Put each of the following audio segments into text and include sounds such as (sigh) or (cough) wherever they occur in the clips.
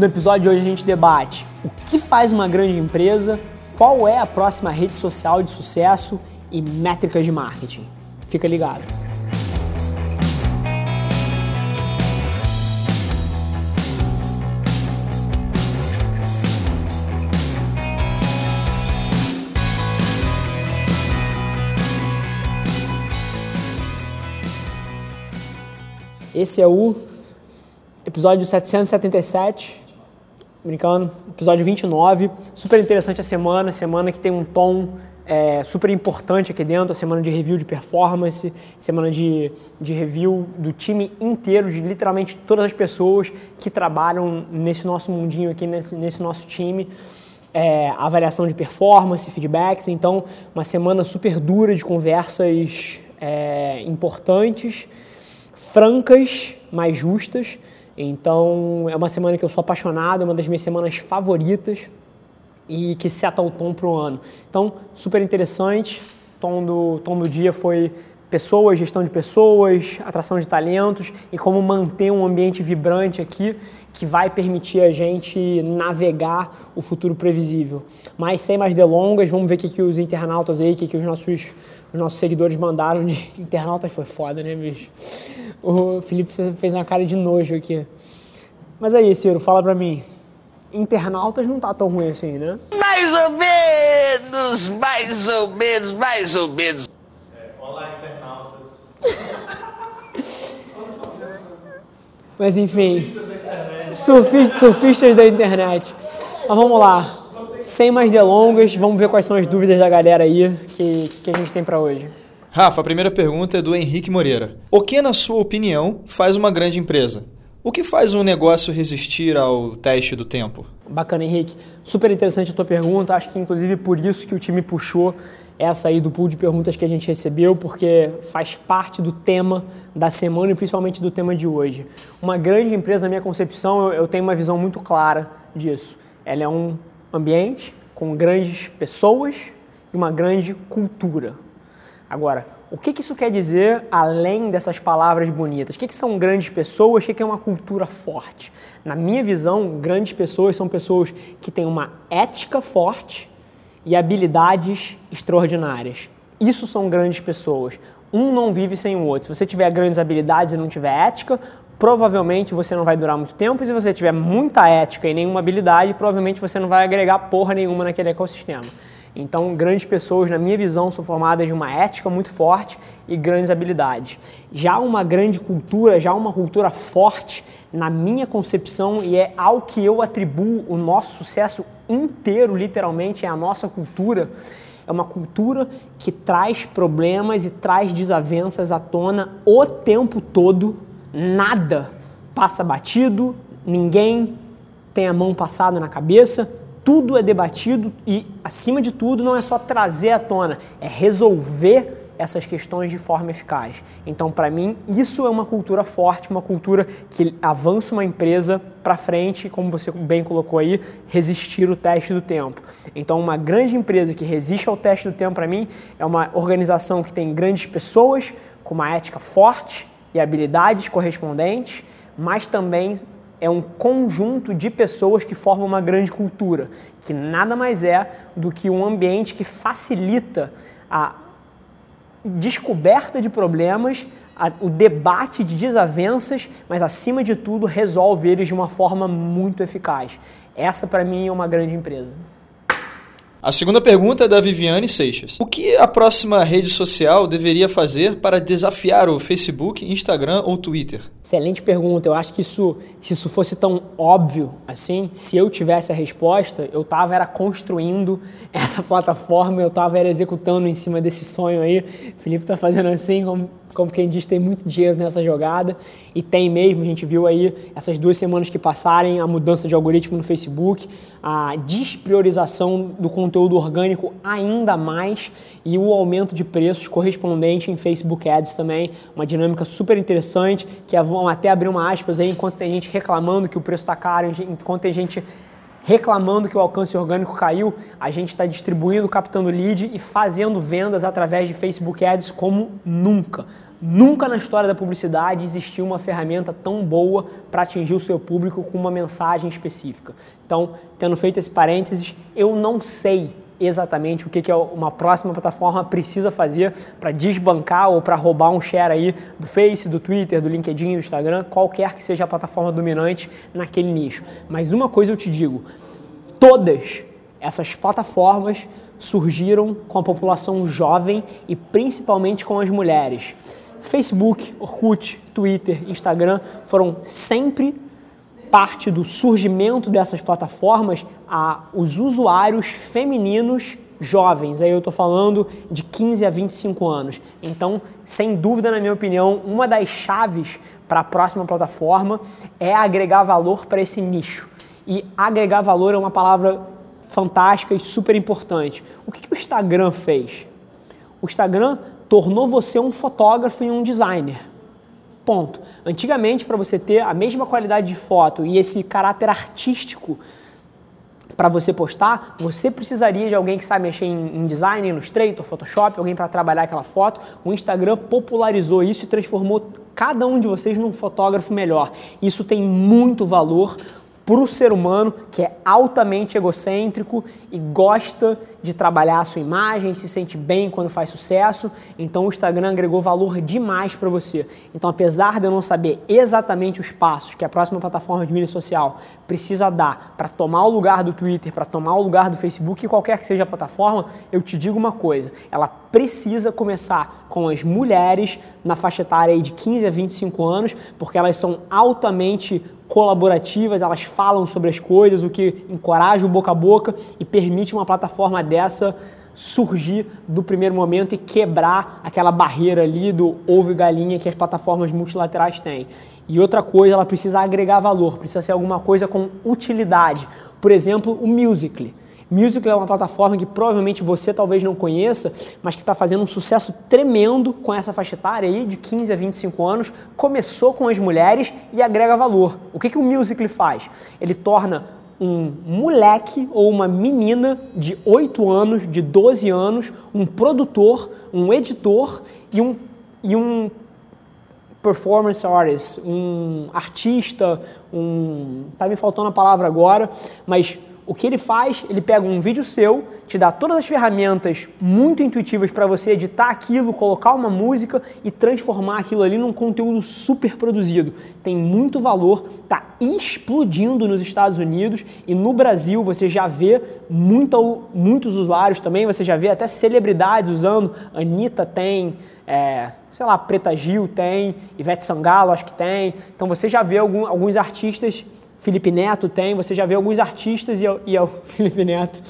No episódio de hoje a gente debate o que faz uma grande empresa, qual é a próxima rede social de sucesso e métricas de marketing. Fica ligado. Esse é o episódio 777 brincando, episódio 29, super interessante a semana, semana que tem um tom é, super importante aqui dentro, semana de review de performance, semana de, de review do time inteiro, de literalmente todas as pessoas que trabalham nesse nosso mundinho aqui, nesse, nesse nosso time. É, avaliação de performance, feedbacks, então uma semana super dura de conversas é, importantes, francas, mais justas. Então, é uma semana que eu sou apaixonado, é uma das minhas semanas favoritas e que seta o tom para o ano. Então, super interessante. Tom do, tom do dia foi pessoas, gestão de pessoas, atração de talentos e como manter um ambiente vibrante aqui que vai permitir a gente navegar o futuro previsível. Mas sem mais delongas, vamos ver o que, que os internautas aí, o que, que os nossos, os nossos seguidores mandaram de (laughs) internautas foi foda, né, bicho? O Felipe fez uma cara de nojo aqui. Mas aí, Ciro, fala pra mim. Internautas não tá tão ruim assim, né? Mais ou menos, mais ou menos, mais ou menos. É, olá, internautas. (laughs) Mas enfim. Surfistas, surfistas da internet. Mas vamos lá. Sem mais delongas, vamos ver quais são as dúvidas da galera aí que, que a gente tem para hoje. Rafa, a primeira pergunta é do Henrique Moreira. O que, na sua opinião, faz uma grande empresa? O que faz um negócio resistir ao teste do tempo? Bacana, Henrique. Super interessante a tua pergunta. Acho que inclusive por isso que o time puxou essa aí do pool de perguntas que a gente recebeu, porque faz parte do tema da semana e principalmente do tema de hoje. Uma grande empresa, na minha concepção, eu tenho uma visão muito clara disso. Ela é um ambiente com grandes pessoas e uma grande cultura. Agora, o que, isso quer dizer além dessas palavras bonitas? O que, que são grandes pessoas? O que, que é uma cultura forte? Na minha visão, grandes pessoas são pessoas que têm uma ética forte e habilidades extraordinárias. Isso são grandes pessoas. Um não vive sem o outro. Se você tiver grandes habilidades e não tiver ética, provavelmente você não vai durar muito tempo. E se você tiver muita ética e nenhuma habilidade, provavelmente você não vai agregar porra nenhuma naquele ecossistema. Então, grandes pessoas, na minha visão, são formadas de uma ética muito forte e grandes habilidades. Já uma grande cultura, já uma cultura forte, na minha concepção, e é ao que eu atribuo o nosso sucesso inteiro, literalmente, é a nossa cultura. É uma cultura que traz problemas e traz desavenças à tona o tempo todo. Nada passa batido, ninguém tem a mão passada na cabeça, tudo é debatido e, acima de tudo, não é só trazer à tona, é resolver essas questões de forma eficaz. Então, para mim, isso é uma cultura forte, uma cultura que avança uma empresa para frente, como você bem colocou aí, resistir o teste do tempo. Então, uma grande empresa que resiste ao teste do tempo, para mim, é uma organização que tem grandes pessoas com uma ética forte e habilidades correspondentes, mas também é um conjunto de pessoas que formam uma grande cultura, que nada mais é do que um ambiente que facilita a descoberta de problemas, a, o debate de desavenças, mas acima de tudo resolve eles de uma forma muito eficaz. Essa para mim é uma grande empresa. A segunda pergunta é da Viviane Seixas. O que a próxima rede social deveria fazer para desafiar o Facebook, Instagram ou Twitter? Excelente pergunta. Eu acho que isso, se isso fosse tão óbvio assim, se eu tivesse a resposta, eu estava era construindo (laughs) essa plataforma, eu estava era executando em cima desse sonho aí. O Felipe está fazendo assim, como como quem diz, tem muito dinheiro nessa jogada e tem mesmo. A gente viu aí essas duas semanas que passarem a mudança de algoritmo no Facebook, a despriorização do conteúdo orgânico ainda mais e o aumento de preços correspondente em Facebook Ads também. Uma dinâmica super interessante que vão até abrir uma aspas aí enquanto tem gente reclamando que o preço está caro, enquanto tem gente reclamando que o alcance orgânico caiu, a gente está distribuindo, captando lead e fazendo vendas através de Facebook Ads como nunca. Nunca na história da publicidade existiu uma ferramenta tão boa para atingir o seu público com uma mensagem específica. Então, tendo feito esse parênteses, eu não sei exatamente o que, uma próxima plataforma precisa fazer para desbancar ou para roubar um share aí do Face, do Twitter, do LinkedIn, do Instagram, qualquer que seja a plataforma dominante naquele nicho. Mas uma coisa eu te digo, todas essas plataformas surgiram com a população jovem e principalmente com as mulheres. Facebook, Orkut, Twitter, Instagram foram sempre parte do surgimento dessas plataformas a os usuários femininos jovens. Aí eu estou falando de 15 a 25 anos. Então, sem dúvida, na minha opinião, uma das chaves para a próxima plataforma é agregar valor para esse nicho. E agregar valor é uma palavra fantástica e super importante. O que, que o Instagram fez? O Instagram tornou você um fotógrafo e um designer. Ponto. Antigamente, para você ter a mesma qualidade de foto e esse caráter artístico para você postar, você precisaria de alguém que sabe mexer em, design, Illustrator, Photoshop, alguém para trabalhar aquela foto. O Instagram popularizou isso e transformou cada um de vocês num fotógrafo melhor. Isso tem muito valor para o ser humano que é altamente egocêntrico e gosta de trabalhar a sua imagem, se sente bem quando faz sucesso. Então o Instagram agregou valor demais para você. Então, apesar de eu não saber exatamente os passos que a próxima plataforma de mídia social precisa dar para tomar o lugar do Twitter, para tomar o lugar do Facebook, qualquer que seja a plataforma, eu te digo uma coisa: ela precisa começar com as mulheres na faixa etária de 15 a 25 anos, porque elas são altamente colaborativas, elas falam sobre as coisas, o que encoraja o boca a boca e permite uma plataforma dessa surgir do primeiro momento e quebrar aquela barreira ali do ovo e galinha que as plataformas multilaterais têm. E outra coisa, ela precisa agregar valor, precisa ser alguma coisa com utilidade. Por exemplo, o Musical.ly. Musical é uma plataforma que provavelmente você talvez não conheça, mas que está fazendo um sucesso tremendo com essa faixa etária aí, de 15 a 25 anos. Começou com as mulheres e agrega valor. O que, que o Musical faz? Ele torna um moleque ou uma menina de 8 anos, de 12 anos, um produtor, um editor e um, e um performance artist, um artista, um. tá me faltando a palavra agora, mas o que ele faz? Ele pega um vídeo seu, te dá todas as ferramentas muito intuitivas para você editar aquilo, colocar uma música e transformar aquilo ali num conteúdo super produzido. Tem muito valor, tá explodindo nos Estados Unidos e no Brasil você já vê muito, muitos usuários também, você já vê até celebridades usando. Anitta tem, é, sei lá, Preta Gil tem, Ivete Sangalo acho que tem. Então você já vê algum, alguns artistas Felipe Neto tem, você já vê alguns artistas e, e o (laughs) Felipe Neto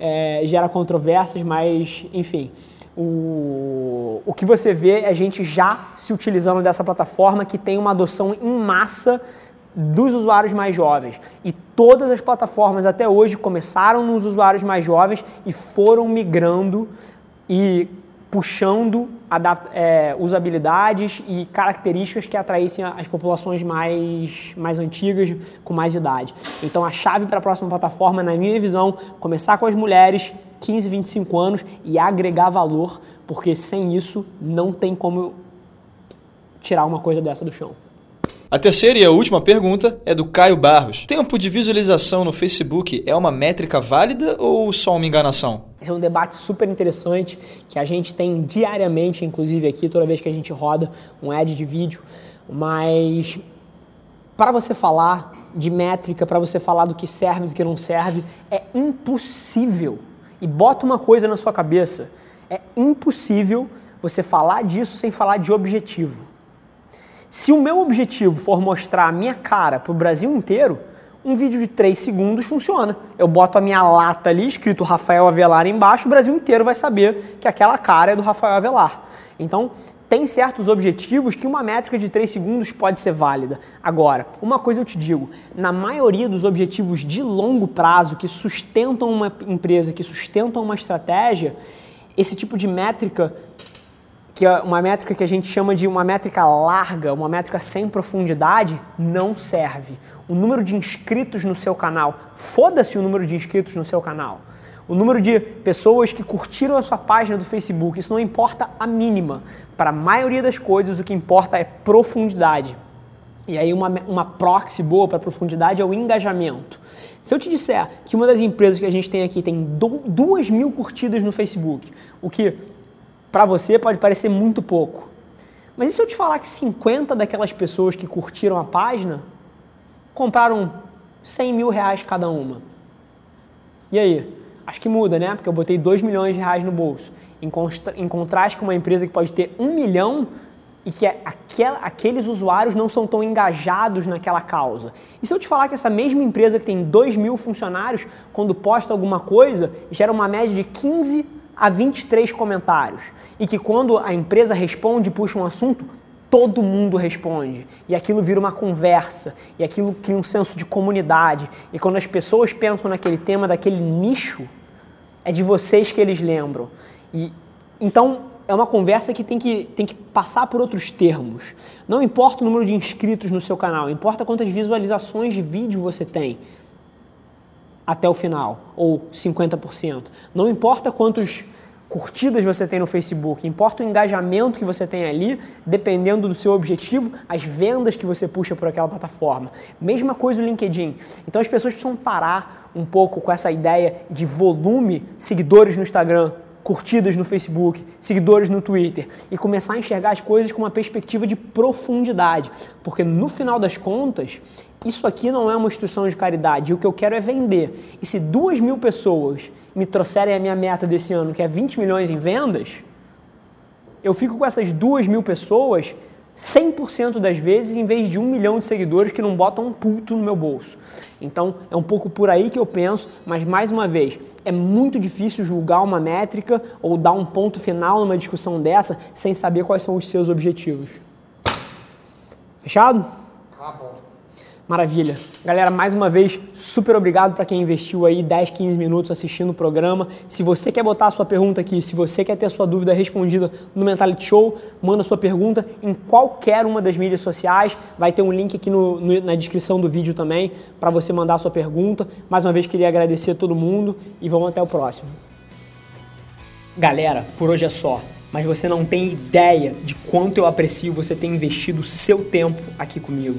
é, gera controvérsias, mas enfim. O, o que você vê é a gente já se utilizando dessa plataforma que tem uma adoção em massa dos usuários mais jovens. E todas as plataformas até hoje começaram nos usuários mais jovens e foram migrando e puxando é, usabilidades e características que atraíssem as populações mais, mais antigas, com mais idade. Então a chave para a próxima plataforma, na minha visão, começar com as mulheres 15, 25 anos e agregar valor, porque sem isso não tem como tirar uma coisa dessa do chão. A terceira e a última pergunta é do Caio Barros. Tempo de visualização no Facebook é uma métrica válida ou só uma enganação? Esse é um debate super interessante que a gente tem diariamente, inclusive aqui, toda vez que a gente roda um ad de vídeo. Mas para você falar de métrica, para você falar do que serve e do que não serve, é impossível E bota uma coisa na sua cabeça: é impossível você falar disso sem falar de objetivo. Se o meu objetivo for mostrar a minha cara para o Brasil inteiro, um vídeo de 3 segundos funciona. Eu boto a minha lata ali, escrito Rafael Avelar embaixo, o Brasil inteiro vai saber que aquela cara é do Rafael Avelar. Então, tem certos objetivos que uma métrica de 3 segundos pode ser válida. Agora, uma coisa eu te digo: na maioria dos objetivos de longo prazo que sustentam uma empresa, que sustentam uma estratégia, esse tipo de métrica que é uma métrica que a gente chama de uma métrica larga, uma métrica sem profundidade, não serve. O número de inscritos no seu canal, foda-se o número de inscritos no seu canal. O número de pessoas que curtiram a sua página do Facebook, isso não importa a mínima. Para a maioria das coisas, o que importa é profundidade. E aí, uma, uma proxy boa para profundidade é o engajamento. Se eu te disser que uma das empresas que a gente tem aqui tem do, duas mil curtidas no Facebook, o que para você pode parecer muito pouco. Mas e se eu te falar que 50 daquelas pessoas que curtiram a página compraram 100 mil reais cada uma? E aí? Acho que muda, né? Porque eu botei 2 milhões de reais no bolso. Em, em contraste com uma empresa que pode ter 1 milhão e que é aquela, aqueles usuários não são tão engajados naquela causa. E se eu te falar que essa mesma empresa que tem 2 mil funcionários, quando posta alguma coisa, gera uma média de 15 a 23 comentários e que quando a empresa responde, puxa um assunto, todo mundo responde. E aquilo vira uma conversa, e aquilo cria um senso de comunidade. E quando as pessoas pensam naquele tema, daquele nicho, é de vocês que eles lembram. E então é uma conversa que tem que, tem que passar por outros termos. Não importa o número de inscritos no seu canal, importa quantas visualizações de vídeo você tem até o final, ou 50%. Não importa quantos curtidas você tem no Facebook, importa o engajamento que você tem ali, dependendo do seu objetivo, as vendas que você puxa por aquela plataforma. Mesma coisa no LinkedIn. Então as pessoas precisam parar um pouco com essa ideia de volume, seguidores no Instagram, curtidas no Facebook, seguidores no Twitter e começar a enxergar as coisas com uma perspectiva de profundidade, porque no final das contas isso aqui não é uma instituição de caridade, o que eu quero é vender. E se duas mil pessoas me trouxerem a minha meta desse ano, que é 20 milhões em vendas, eu fico com essas duas mil pessoas 100% das vezes em vez de um milhão de seguidores que não botam um puto no meu bolso. Então é um pouco por aí que eu penso, mas mais uma vez, é muito difícil julgar uma métrica ou dar um ponto final numa discussão dessa sem saber quais são os seus objetivos. Fechado? Tá bom. Maravilha. Galera, mais uma vez, super obrigado para quem investiu aí 10, 15 minutos assistindo o programa. Se você quer botar a sua pergunta aqui, se você quer ter a sua dúvida respondida no Mentality Show, manda sua pergunta em qualquer uma das mídias sociais. Vai ter um link aqui no, no, na descrição do vídeo também para você mandar a sua pergunta. Mais uma vez, queria agradecer a todo mundo e vamos até o próximo. Galera, por hoje é só. Mas você não tem ideia de quanto eu aprecio você ter investido o seu tempo aqui comigo